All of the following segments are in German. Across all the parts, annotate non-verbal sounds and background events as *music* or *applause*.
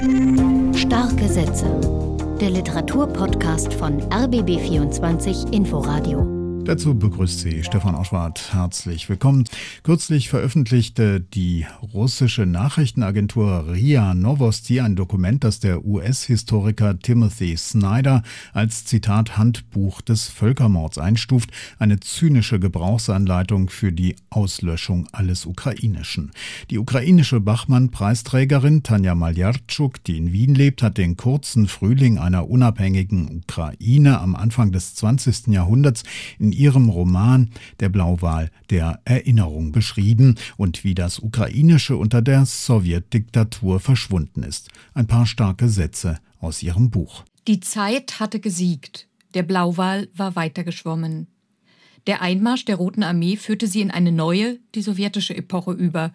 Starke Sätze. Der Literaturpodcast von RBB24 Inforadio. Dazu begrüßt Sie Stefan Oschwart. Herzlich willkommen. Kürzlich veröffentlichte die russische Nachrichtenagentur RIA Novosti ein Dokument, das der US-Historiker Timothy Snyder als Zitat Handbuch des Völkermords einstuft, eine zynische Gebrauchsanleitung für die Auslöschung alles Ukrainischen. Die ukrainische Bachmann-Preisträgerin Tanja Maljarczuk, die in Wien lebt, hat den kurzen Frühling einer unabhängigen Ukraine am Anfang des 20. Jahrhunderts in ihrem Roman Der Blauwal der Erinnerung beschrieben und wie das Ukrainische unter der Sowjetdiktatur verschwunden ist. Ein paar starke Sätze aus ihrem Buch. Die Zeit hatte gesiegt. Der Blauwal war weitergeschwommen. Der Einmarsch der Roten Armee führte sie in eine neue, die sowjetische Epoche über,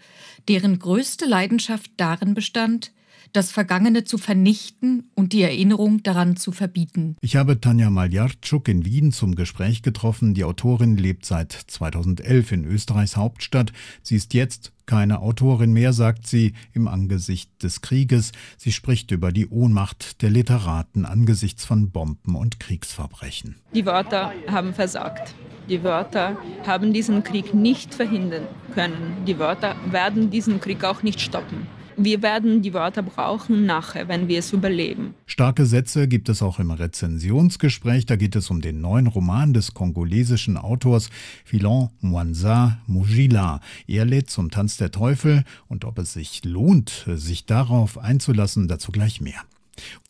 deren größte Leidenschaft darin bestand, das Vergangene zu vernichten und die Erinnerung daran zu verbieten. Ich habe Tanja Maljarczuk in Wien zum Gespräch getroffen. Die Autorin lebt seit 2011 in Österreichs Hauptstadt. Sie ist jetzt keine Autorin mehr, sagt sie, im Angesicht des Krieges. Sie spricht über die Ohnmacht der Literaten angesichts von Bomben und Kriegsverbrechen. Die Wörter haben versagt. Die Wörter haben diesen Krieg nicht verhindern können. Die Wörter werden diesen Krieg auch nicht stoppen. Wir werden die Wörter brauchen nachher, wenn wir es überleben. Starke Sätze gibt es auch im Rezensionsgespräch. Da geht es um den neuen Roman des kongolesischen Autors Philon Mwanza Mujila. Er lädt zum Tanz der Teufel und ob es sich lohnt, sich darauf einzulassen, dazu gleich mehr.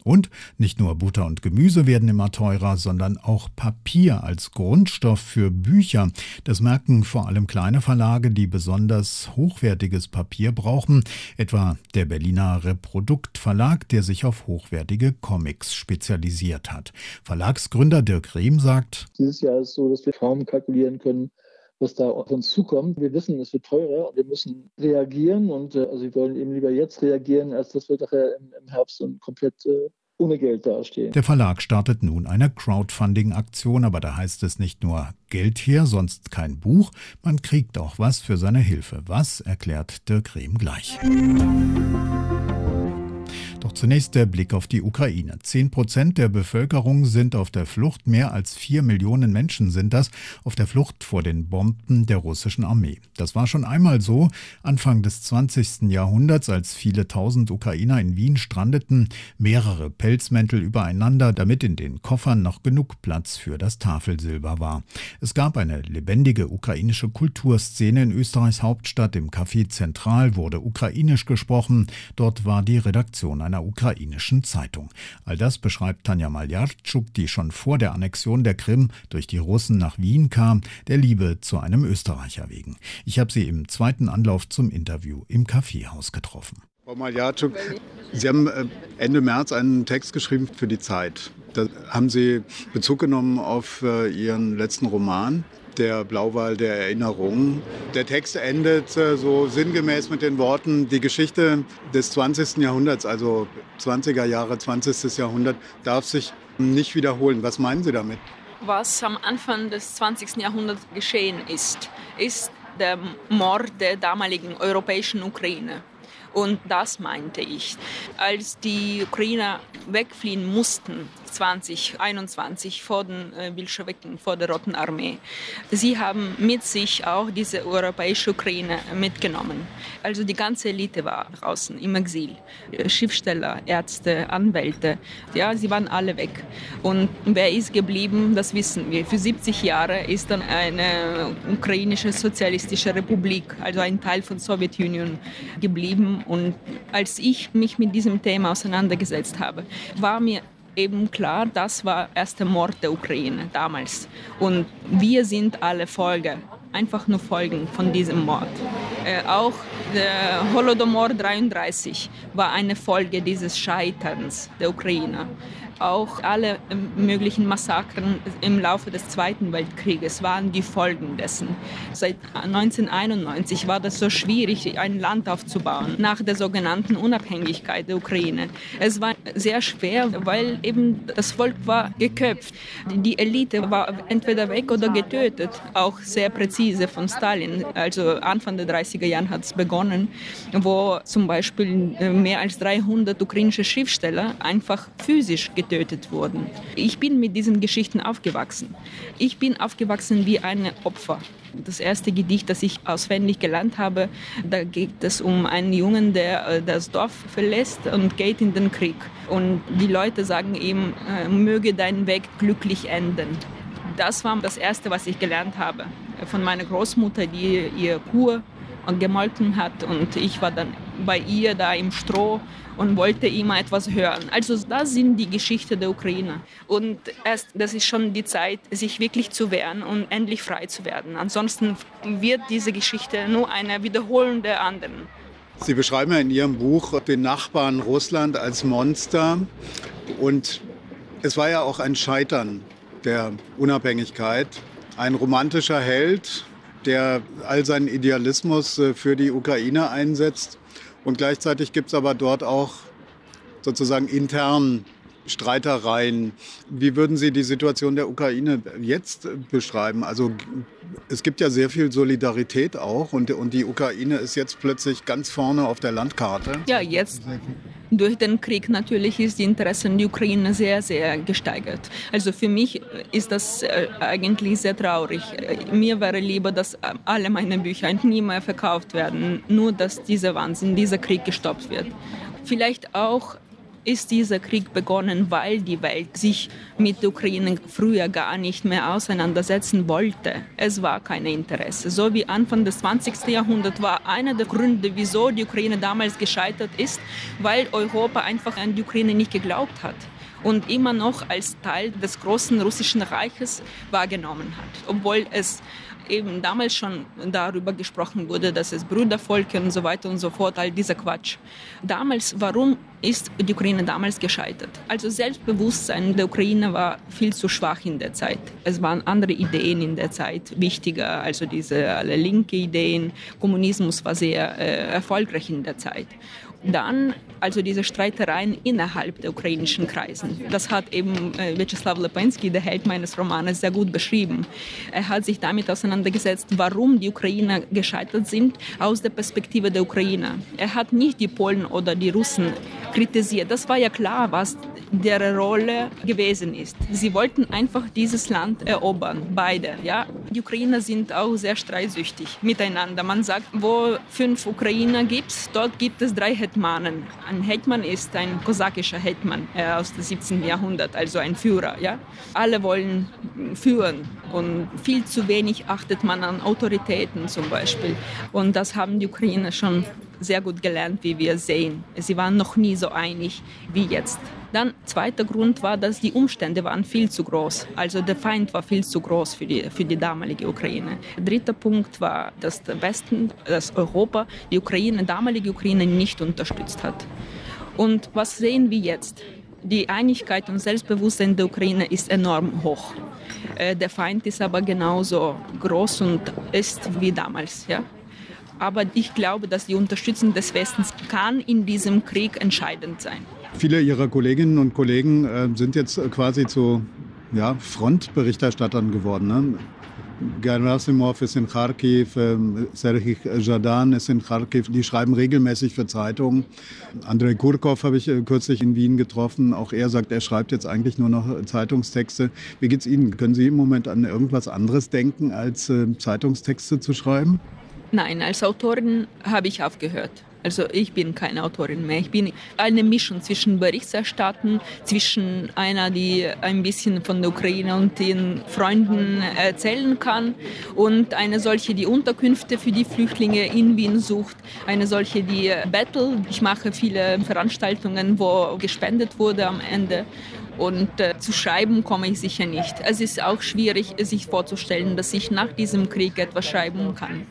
Und nicht nur Butter und Gemüse werden immer teurer, sondern auch Papier als Grundstoff für Bücher. Das merken vor allem kleine Verlage, die besonders hochwertiges Papier brauchen, etwa der Berliner Reprodukt Verlag, der sich auf hochwertige Comics spezialisiert hat. Verlagsgründer Dirk Rehm sagt, Dieses Jahr ist so, dass wir kaum kalkulieren können, was da auf uns zukommt. Wir wissen, es wird teurer und wir müssen reagieren und äh, also wir wollen eben lieber jetzt reagieren, als dass wir nachher im, im Herbst und komplett äh, ohne Geld dastehen. Der Verlag startet nun eine Crowdfunding-Aktion, aber da heißt es nicht nur Geld her, sonst kein Buch, man kriegt auch was für seine Hilfe. Was erklärt Dirk Rehm gleich. Doch zunächst der Blick auf die Ukraine. Zehn Prozent der Bevölkerung sind auf der Flucht. Mehr als vier Millionen Menschen sind das auf der Flucht vor den Bomben der russischen Armee. Das war schon einmal so Anfang des 20. Jahrhunderts, als viele tausend Ukrainer in Wien strandeten, mehrere Pelzmäntel übereinander, damit in den Koffern noch genug Platz für das Tafelsilber war. Es gab eine lebendige ukrainische Kulturszene in Österreichs Hauptstadt. Im Café Zentral wurde ukrainisch gesprochen. Dort war die Redaktion einer einer ukrainischen Zeitung. All das beschreibt Tanja Maljarczuk, die schon vor der Annexion der Krim durch die Russen nach Wien kam, der Liebe zu einem Österreicher wegen. Ich habe sie im zweiten Anlauf zum Interview im Kaffeehaus getroffen. Frau Maljarczuk, Sie haben äh, Ende März einen Text geschrieben für die Zeit. Da haben Sie Bezug genommen auf äh, Ihren letzten Roman der Blauwal der Erinnerung. Der Text endet äh, so sinngemäß mit den Worten, die Geschichte des 20. Jahrhunderts, also 20er Jahre, 20. Jahrhundert, darf sich nicht wiederholen. Was meinen Sie damit? Was am Anfang des 20. Jahrhunderts geschehen ist, ist der Mord der damaligen europäischen Ukraine. Und das meinte ich. Als die Ukrainer wegfliehen mussten, 2021 vor den äh, Bolschewiken, vor der Roten Armee. Sie haben mit sich auch diese europäische Ukraine mitgenommen. Also die ganze Elite war draußen im Exil. Schriftsteller, Ärzte, Anwälte, ja, sie waren alle weg. Und wer ist geblieben, das wissen wir. Für 70 Jahre ist dann eine ukrainische sozialistische Republik, also ein Teil von Sowjetunion, geblieben. Und als ich mich mit diesem Thema auseinandergesetzt habe, war mir eben klar, das war der Mord der Ukraine damals. Und wir sind alle Folge, einfach nur Folgen von diesem Mord. Äh, auch der Holodomor 33 war eine Folge dieses Scheiterns der Ukraine. Auch alle möglichen Massakren im Laufe des Zweiten Weltkrieges waren die Folgen dessen. Seit 1991 war das so schwierig, ein Land aufzubauen nach der sogenannten Unabhängigkeit der Ukraine. Es war sehr schwer, weil eben das Volk war geköpft. Die Elite war entweder weg oder getötet, auch sehr präzise von Stalin. Also Anfang der 30er Jahre hat es begonnen, wo zum Beispiel äh, mehr als 300 ukrainische Schriftsteller einfach physisch getötet wurden. Ich bin mit diesen Geschichten aufgewachsen. Ich bin aufgewachsen wie ein Opfer. Das erste Gedicht, das ich auswendig gelernt habe, da geht es um einen Jungen, der äh, das Dorf verlässt und geht in den Krieg. Und die Leute sagen ihm, äh, möge dein Weg glücklich enden. Das war das Erste, was ich gelernt habe von meiner Großmutter, die ihr Kuh gemolken hat und ich war dann bei ihr da im Stroh und wollte immer etwas hören. Also das sind die Geschichten der Ukraine. Und erst, das ist schon die Zeit, sich wirklich zu wehren und endlich frei zu werden. Ansonsten wird diese Geschichte nur eine Wiederholung der anderen. Sie beschreiben ja in Ihrem Buch den Nachbarn Russland als Monster. Und es war ja auch ein Scheitern der Unabhängigkeit. Ein romantischer Held, der all seinen Idealismus äh, für die Ukraine einsetzt. Und gleichzeitig gibt es aber dort auch sozusagen intern Streitereien. Wie würden Sie die Situation der Ukraine jetzt beschreiben? Also es gibt ja sehr viel Solidarität auch und, und die Ukraine ist jetzt plötzlich ganz vorne auf der Landkarte. Ja, jetzt durch den Krieg natürlich ist die Interesse in der Ukraine sehr, sehr gesteigert. Also für mich ist das äh, eigentlich sehr traurig. Mir wäre lieber, dass alle meine Bücher nie mehr verkauft werden, nur dass dieser Wahnsinn, dieser Krieg gestoppt wird. Vielleicht auch ist dieser Krieg begonnen, weil die Welt sich mit der Ukraine früher gar nicht mehr auseinandersetzen wollte. Es war kein Interesse. So wie Anfang des 20. Jahrhunderts war einer der Gründe, wieso die Ukraine damals gescheitert ist, weil Europa einfach an die Ukraine nicht geglaubt hat und immer noch als Teil des großen russischen Reiches wahrgenommen hat, obwohl es eben damals schon darüber gesprochen wurde, dass es Brüdervolke und so weiter und so fort, all dieser Quatsch. Damals, warum ist die Ukraine damals gescheitert? Also Selbstbewusstsein der Ukraine war viel zu schwach in der Zeit. Es waren andere Ideen in der Zeit wichtiger, also diese alle linke Ideen. Kommunismus war sehr äh, erfolgreich in der Zeit. Dann also diese Streitereien innerhalb der ukrainischen Kreisen. Das hat eben äh, Vyacheslav Lepensky, der Held meines Romanes, sehr gut beschrieben. Er hat sich damit auseinandergesetzt, warum die Ukrainer gescheitert sind aus der Perspektive der Ukrainer. Er hat nicht die Polen oder die Russen kritisiert. Das war ja klar, was deren Rolle gewesen ist. Sie wollten einfach dieses Land erobern, beide. Ja? Die Ukrainer sind auch sehr streitsüchtig miteinander. Man sagt, wo fünf Ukrainer gibt, dort gibt es drei Hetmanen. Ein Hetman ist ein kosakischer Hetman äh, aus dem 17. Jahrhundert, also ein Führer. Ja? Alle wollen führen und viel zu wenig achtet man an Autoritäten zum Beispiel. Und das haben die Ukrainer schon sehr gut gelernt, wie wir sehen. Sie waren noch nie so einig wie jetzt. Dann zweiter Grund war, dass die Umstände waren viel zu groß. Also der Feind war viel zu groß für die, für die damalige Ukraine. Dritter Punkt war, dass der Westen, dass Europa die Ukraine, damalige Ukraine nicht unterstützt hat. Und was sehen wir jetzt? Die Einigkeit und Selbstbewusstsein der Ukraine ist enorm hoch. Äh, der Feind ist aber genauso groß und ist wie damals. Ja? Aber ich glaube, dass die Unterstützung des Westens kann in diesem Krieg entscheidend sein. Viele Ihrer Kolleginnen und Kollegen äh, sind jetzt quasi zu ja, Frontberichterstattern geworden. Ne? Gerasimov ist in Kharkiv, äh, Serhii Jadan ist in Kharkiv. Die schreiben regelmäßig für Zeitungen. Andrei Kurkov habe ich äh, kürzlich in Wien getroffen. Auch er sagt, er schreibt jetzt eigentlich nur noch Zeitungstexte. Wie geht es Ihnen? Können Sie im Moment an irgendwas anderes denken, als äh, Zeitungstexte zu schreiben? Nein, als Autorin habe ich aufgehört. Also ich bin keine Autorin mehr. Ich bin eine Mischung zwischen Berichterstatten, zwischen einer, die ein bisschen von der Ukraine und den Freunden erzählen kann und eine solche, die Unterkünfte für die Flüchtlinge in Wien sucht, eine solche, die Battle. Ich mache viele Veranstaltungen, wo gespendet wurde am Ende. Und äh, zu schreiben komme ich sicher nicht. Es ist auch schwierig, sich vorzustellen, dass ich nach diesem Krieg etwas schreiben kann.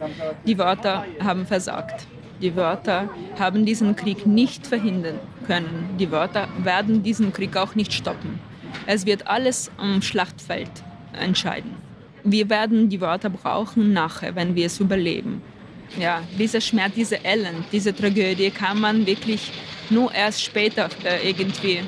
Die Wörter haben versagt. Die Wörter haben diesen Krieg nicht verhindern können. Die Wörter werden diesen Krieg auch nicht stoppen. Es wird alles am Schlachtfeld entscheiden. Wir werden die Wörter brauchen nachher, wenn wir es überleben. Ja, dieser Schmerz, diese Elend, diese Tragödie kann man wirklich nur erst später äh, irgendwie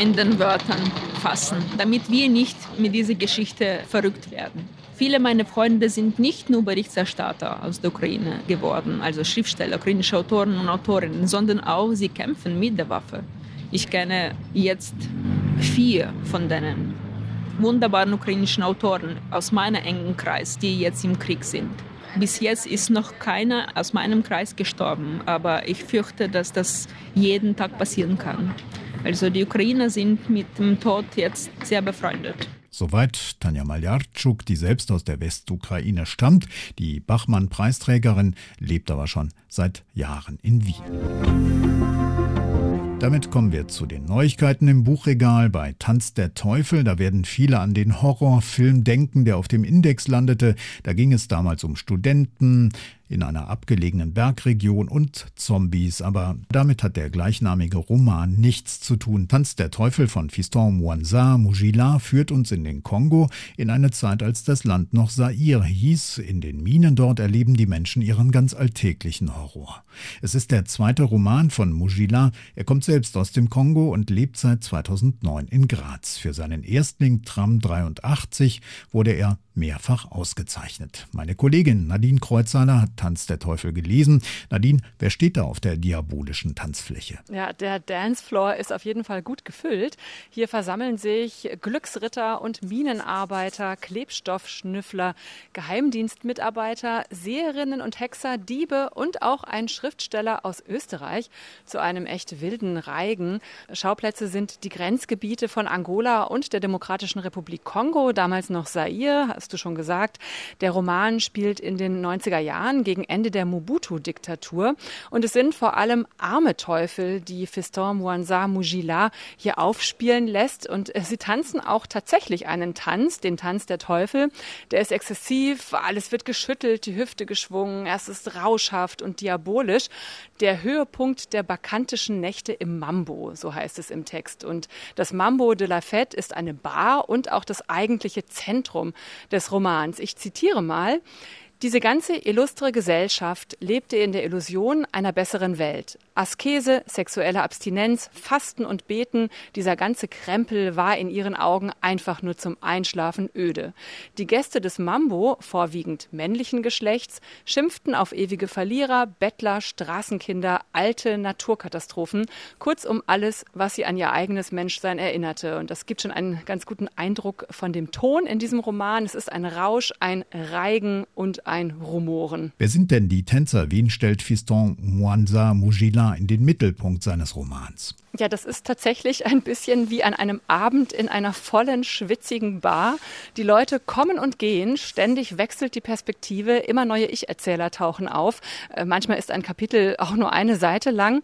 in den Wörtern fassen, damit wir nicht mit dieser Geschichte verrückt werden. Viele meiner Freunde sind nicht nur Berichterstatter aus der Ukraine geworden, also Schriftsteller, ukrainische Autoren und Autorinnen, sondern auch sie kämpfen mit der Waffe. Ich kenne jetzt vier von denen wunderbaren ukrainischen Autoren aus meinem engen Kreis, die jetzt im Krieg sind. Bis jetzt ist noch keiner aus meinem Kreis gestorben, aber ich fürchte, dass das jeden Tag passieren kann. Also die Ukrainer sind mit dem Tod jetzt sehr befreundet. Soweit Tanja Maljarczuk, die selbst aus der Westukraine stammt. Die Bachmann-Preisträgerin lebt aber schon seit Jahren in Wien. Damit kommen wir zu den Neuigkeiten im Buchregal bei Tanz der Teufel. Da werden viele an den Horrorfilm denken, der auf dem Index landete. Da ging es damals um Studenten, in einer abgelegenen Bergregion und Zombies, aber damit hat der gleichnamige Roman nichts zu tun. Tanz der Teufel von Fiston Mwanza Mujila führt uns in den Kongo in eine Zeit, als das Land noch Zaire hieß. In den Minen dort erleben die Menschen ihren ganz alltäglichen Horror. Es ist der zweite Roman von Mujila. Er kommt selbst aus dem Kongo und lebt seit 2009 in Graz. Für seinen Erstling Tram 83 wurde er mehrfach ausgezeichnet. Meine Kollegin Nadine Kreuzhaler hat Tanz der Teufel gelesen. Nadine, wer steht da auf der diabolischen Tanzfläche? Ja, der Dancefloor ist auf jeden Fall gut gefüllt. Hier versammeln sich Glücksritter und Minenarbeiter, Klebstoffschnüffler, Geheimdienstmitarbeiter, Seherinnen und Hexer, Diebe und auch ein Schriftsteller aus Österreich zu einem echt wilden Reigen. Schauplätze sind die Grenzgebiete von Angola und der Demokratischen Republik Kongo, damals noch Zaire, hast du schon gesagt. Der Roman spielt in den 90er Jahren gegen Ende der Mobutu-Diktatur. Und es sind vor allem arme Teufel, die Fiston Mwanza Mujila hier aufspielen lässt. Und sie tanzen auch tatsächlich einen Tanz, den Tanz der Teufel. Der ist exzessiv, alles wird geschüttelt, die Hüfte geschwungen, es ist rauschhaft und diabolisch. Der Höhepunkt der bakantischen Nächte im Mambo, so heißt es im Text. Und das Mambo de la Fête ist eine Bar und auch das eigentliche Zentrum des Romans. Ich zitiere mal. Diese ganze illustre Gesellschaft lebte in der Illusion einer besseren Welt. Askese, sexuelle Abstinenz, Fasten und Beten, dieser ganze Krempel war in ihren Augen einfach nur zum Einschlafen öde. Die Gäste des Mambo, vorwiegend männlichen Geschlechts, schimpften auf ewige Verlierer, Bettler, Straßenkinder, alte Naturkatastrophen, kurzum alles, was sie an ihr eigenes Menschsein erinnerte. Und das gibt schon einen ganz guten Eindruck von dem Ton in diesem Roman. Es ist ein Rausch, ein Reigen und einrumoren. Wer sind denn die Tänzer? Wen stellt Fiston Mwanza In den Mittelpunkt seines Romans? Ja, das ist tatsächlich ein bisschen wie an einem Abend in einer vollen, schwitzigen Bar. Die Leute kommen und gehen, ständig wechselt die Perspektive, immer neue Ich-Erzähler tauchen auf. Äh, manchmal ist ein Kapitel auch nur eine Seite lang.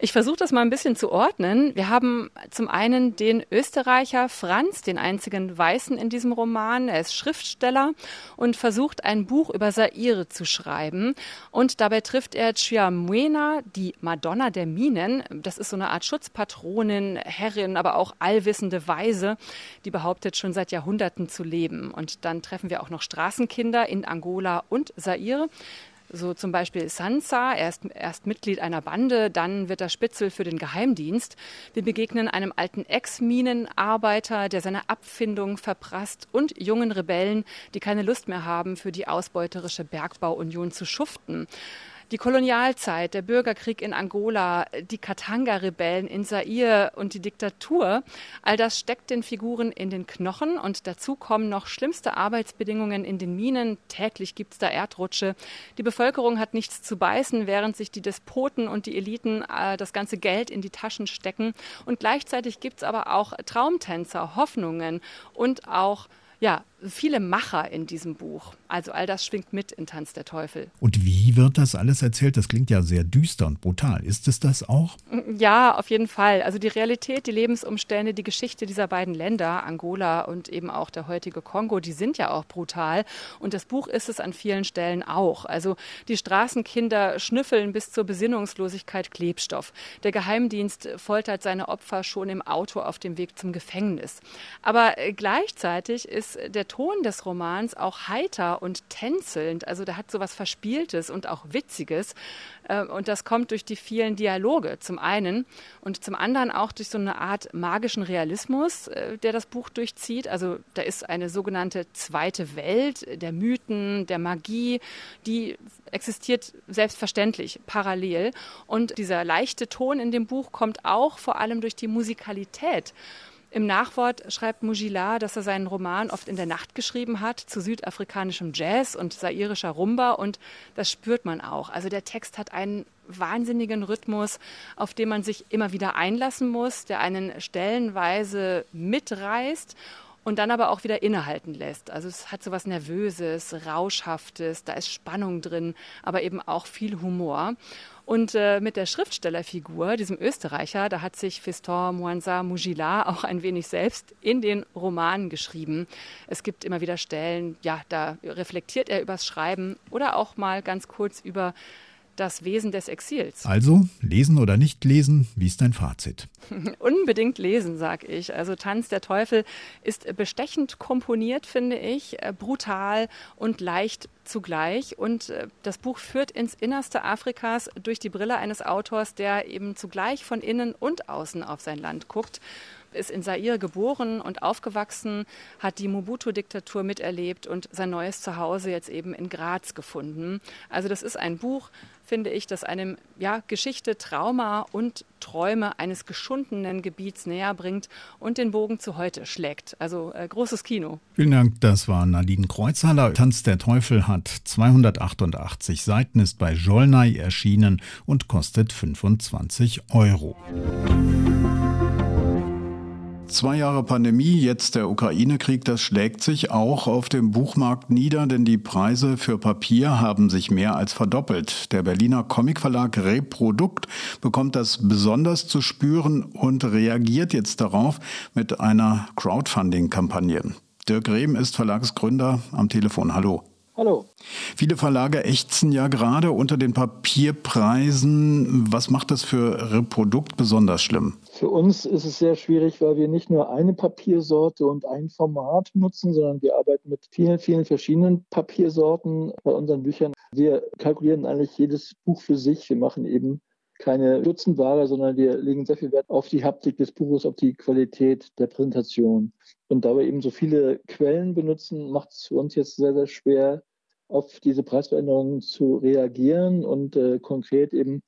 Ich versuche das mal ein bisschen zu ordnen. Wir haben zum einen den Österreicher Franz, den einzigen Weißen in diesem Roman. Er ist Schriftsteller und versucht ein Buch über Saire zu schreiben. Und dabei trifft er Chiamuena, die Madonna der Minen. Das ist so eine Art Schutz Patronin, Herrin, aber auch allwissende Weise, die behauptet schon seit Jahrhunderten zu leben. Und dann treffen wir auch noch Straßenkinder in Angola und Zaire. So zum Beispiel Sansa, er ist erst Mitglied einer Bande, dann wird er Spitzel für den Geheimdienst. Wir begegnen einem alten Ex-Minenarbeiter, der seine Abfindung verprasst und jungen Rebellen, die keine Lust mehr haben, für die ausbeuterische Bergbauunion zu schuften. Die Kolonialzeit, der Bürgerkrieg in Angola, die Katanga-Rebellen in Zaire und die Diktatur, all das steckt den Figuren in den Knochen und dazu kommen noch schlimmste Arbeitsbedingungen in den Minen. Täglich gibt es da Erdrutsche. Die Bevölkerung hat nichts zu beißen, während sich die Despoten und die Eliten äh, das ganze Geld in die Taschen stecken. Und gleichzeitig gibt es aber auch Traumtänzer, Hoffnungen und auch ja, viele Macher in diesem Buch. Also all das schwingt mit in Tanz der Teufel. Und wie wird das alles erzählt? Das klingt ja sehr düster und brutal. Ist es das auch? Ja, auf jeden Fall. Also die Realität, die Lebensumstände, die Geschichte dieser beiden Länder, Angola und eben auch der heutige Kongo, die sind ja auch brutal. Und das Buch ist es an vielen Stellen auch. Also die Straßenkinder schnüffeln bis zur Besinnungslosigkeit Klebstoff. Der Geheimdienst foltert seine Opfer schon im Auto auf dem Weg zum Gefängnis. Aber äh, gleichzeitig ist der Ton des Romans auch heiter und tänzelnd. Also der hat so was Verspieltes und auch Witziges. Äh, und das kommt durch die vielen Dialoge zum einen und zum anderen auch durch so eine Art magischen Realismus, äh, der das Buch durchzieht. Also da ist eine sogenannte zweite Welt der Mythen, der Magie, die existiert selbstverständlich parallel. Und dieser leichte Ton in dem Buch kommt auch vor allem durch die Musikalität. Im Nachwort schreibt Mujila, dass er seinen Roman oft in der Nacht geschrieben hat zu südafrikanischem Jazz und sairischer Rumba und das spürt man auch. Also der Text hat einen wahnsinnigen Rhythmus, auf den man sich immer wieder einlassen muss, der einen stellenweise mitreißt und dann aber auch wieder innehalten lässt. Also es hat so was Nervöses, Rauschhaftes, da ist Spannung drin, aber eben auch viel Humor. Und äh, mit der Schriftstellerfigur, diesem Österreicher, da hat sich Fiston Mwanza Mujila auch ein wenig selbst in den Roman geschrieben. Es gibt immer wieder Stellen, ja, da reflektiert er übers Schreiben oder auch mal ganz kurz über das Wesen des Exils. *laughs* Also, lesen oder nicht lesen, wie ist dein Fazit? Unbedingt lesen, sag ich. Also Tanz der Teufel ist bestechend komponiert, finde ich, äh, brutal und leicht zugleich. Und äh, das Buch führt ins Innerste Afrikas durch die Brille eines Autors, der eben zugleich von innen und außen auf sein Land guckt ist in Zaire geboren und aufgewachsen, hat die Mobutu-Diktatur miterlebt und sein neues Zuhause jetzt eben in Graz gefunden. Also das ist ein Buch, finde ich, das einem ja, Geschichte, Trauma und Träume eines geschundenen Gebiets näher bringt und den Bogen zu heute schlägt. Also äh, großes Kino. Vielen Dank, das war Nadine Kreuzhaller. Tanz der Teufel hat 288 Seiten, ist bei Jolnay erschienen und kostet 25 Euro. Zwei Jahre Pandemie, jetzt der Ukraine-Krieg, das schlägt sich auch auf dem Buchmarkt nieder, denn die Preise für Papier haben sich mehr als verdoppelt. Der Berliner Comicverlag Reprodukt bekommt das besonders zu spüren und reagiert jetzt darauf mit einer Crowdfunding-Kampagne. Dirk Rehm ist Verlagsgründer am Telefon. Hallo. Hallo. Viele Verlage ächzen ja gerade unter den Papierpreisen. Was macht das für Reprodukt besonders schlimm? Für uns ist es sehr schwierig, weil wir nicht nur eine Papiersorte und ein Format nutzen, sondern wir arbeiten mit vielen, vielen verschiedenen Papiersorten bei unseren Büchern. Wir kalkulieren eigentlich jedes Buch für sich. Wir machen eben keine Dutzendware, sondern wir legen sehr viel Wert auf die Haptik des Buches, auf die Qualität der Präsentation. Und da wir eben so viele Quellen benutzen, macht es für uns jetzt sehr, sehr schwer, auf diese Preisveränderungen zu reagieren und äh, konkret eben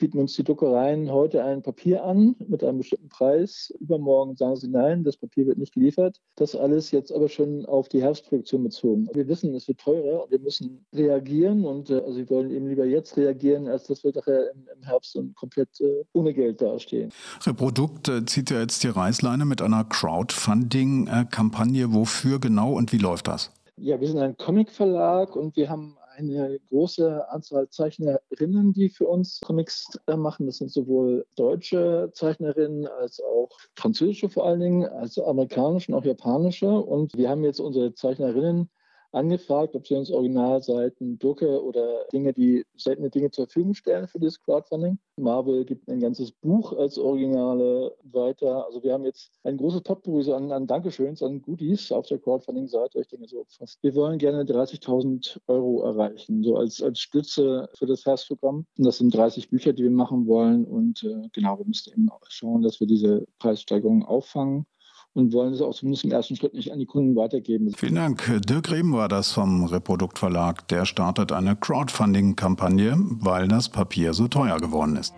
bieten uns die Druckereien heute ein Papier an mit einem bestimmten Preis. Übermorgen sagen sie nein, das Papier wird nicht geliefert. Das alles jetzt aber schon auf die Herbstproduktion bezogen. Wir wissen, es wird teurer und wir müssen reagieren und äh, also wir wollen eben lieber jetzt reagieren, als dass wir nachher im, im Herbst und komplett äh, ohne Geld dastehen. Reprodukt äh, zieht ja jetzt die Reißleine mit einer Crowdfunding-Kampagne. Wofür genau und wie läuft das? Ja, wir sind ein Comic-Verlag und wir haben eine große Anzahl Zeichnerinnen, die für uns Comics äh, machen. Das sind sowohl deutsche Zeichnerinnen als auch französische vor allen Dingen, als amerikanische und auch japanische. Und wir haben jetzt unsere Zeichnerinnen angefragt, ob sie uns Originalseiten, Drucke oder Dinge, die seltene Dinge zur Verfügung stellen für dieses Crowdfunding. Marvel gibt ein ganzes Buch als Originale weiter. Also wir haben jetzt ein großes Potpourri an, an Dankeschöns, an Goodies auf der Crowdfunding-Seite. Ich denke so fast. Wir wollen gerne 30.000 Euro erreichen, so als, als Stütze für das Fastprogramm. Und das sind 30 Bücher, die wir machen wollen. Und äh, genau, wir müssen eben auch schauen, dass wir diese Preissteigerung auffangen und wollen es auch zumindest im ersten Schritt nicht an die Kunden weitergeben. Vielen Dank. Dirk Rehm war das vom Reprodukt Verlag. Der startet eine Crowdfunding-Kampagne, weil das Papier so teuer geworden ist.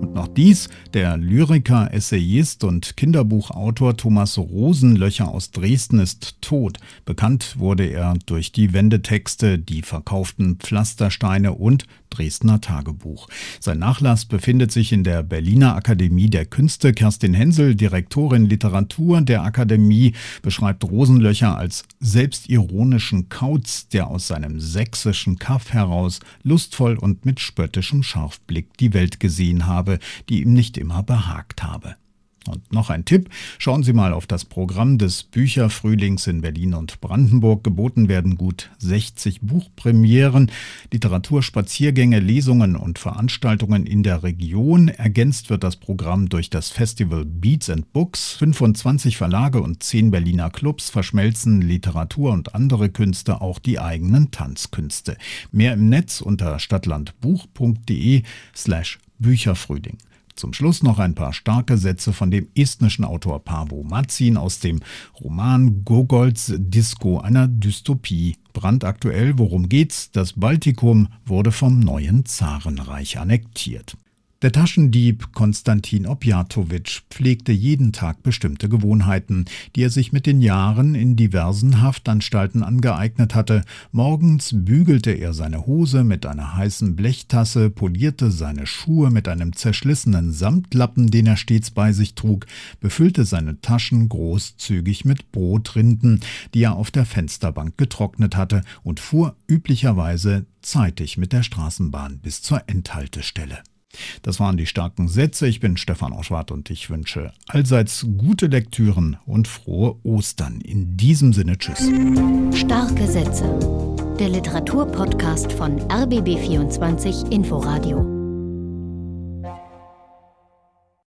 Und noch dies, der Lyriker, Essayist und Kinderbuchautor Thomas Rosenlöcher aus Dresden ist tot. Bekannt wurde er durch die Wendetexte, die verkauften Pflastersteine und Dresdner Tagebuch. Sein Nachlass befindet sich in der Berliner Akademie der Künste. Kerstin Hensel, Direktorin Professorin Literatur der Akademie beschreibt Rosenlöcher als selbstironischen Kauz, der aus seinem sächsischen Kaff heraus lustvoll und mit spöttischem Scharfblick die Welt gesehen habe, die ihm nicht immer behagt habe. Und noch ein Tipp, schauen Sie mal auf das Programm des Bücherfrühlings in Berlin und Brandenburg. Geboten werden gut 60 Buchpremieren, Literaturspaziergänge, Lesungen und Veranstaltungen in der Region. Ergänzt wird das Programm durch das Festival Beats and Books. 25 Verlage und 10 Berliner Clubs verschmelzen Literatur und andere Künste, auch die eigenen Tanzkünste. Mehr im Netz unter stadtlandbuch.de slash Bücherfrühling. Zum Schluss noch ein paar starke Sätze von dem estnischen Autor Paavo Matzin aus dem Roman Gogols Disco einer Dystopie. Brandaktuell, worum geht's? Das Baltikum wurde vom neuen Zarenreich annektiert. Der Taschendieb Konstantin Objatowitsch pflegte jeden Tag bestimmte Gewohnheiten, die er sich mit den Jahren in diversen Haftanstalten angeeignet hatte. Morgens bügelte er seine Hose mit einer heißen Blechtasse, polierte seine Schuhe mit einem zerschlissenen Samtlappen, den er stets bei sich trug, befüllte seine Taschen großzügig mit Brotrinden, die er auf der Fensterbank getrocknet hatte, und fuhr üblicherweise zeitig mit der Straßenbahn bis zur Endhaltestelle. Das waren die starken Sätze. Ich bin Stefan Oschwart und ich wünsche allseits gute Lektüren und frohe Ostern. In diesem Sinne, tschüss. Starke Sätze. Der Literaturpodcast von RBB24 Inforadio.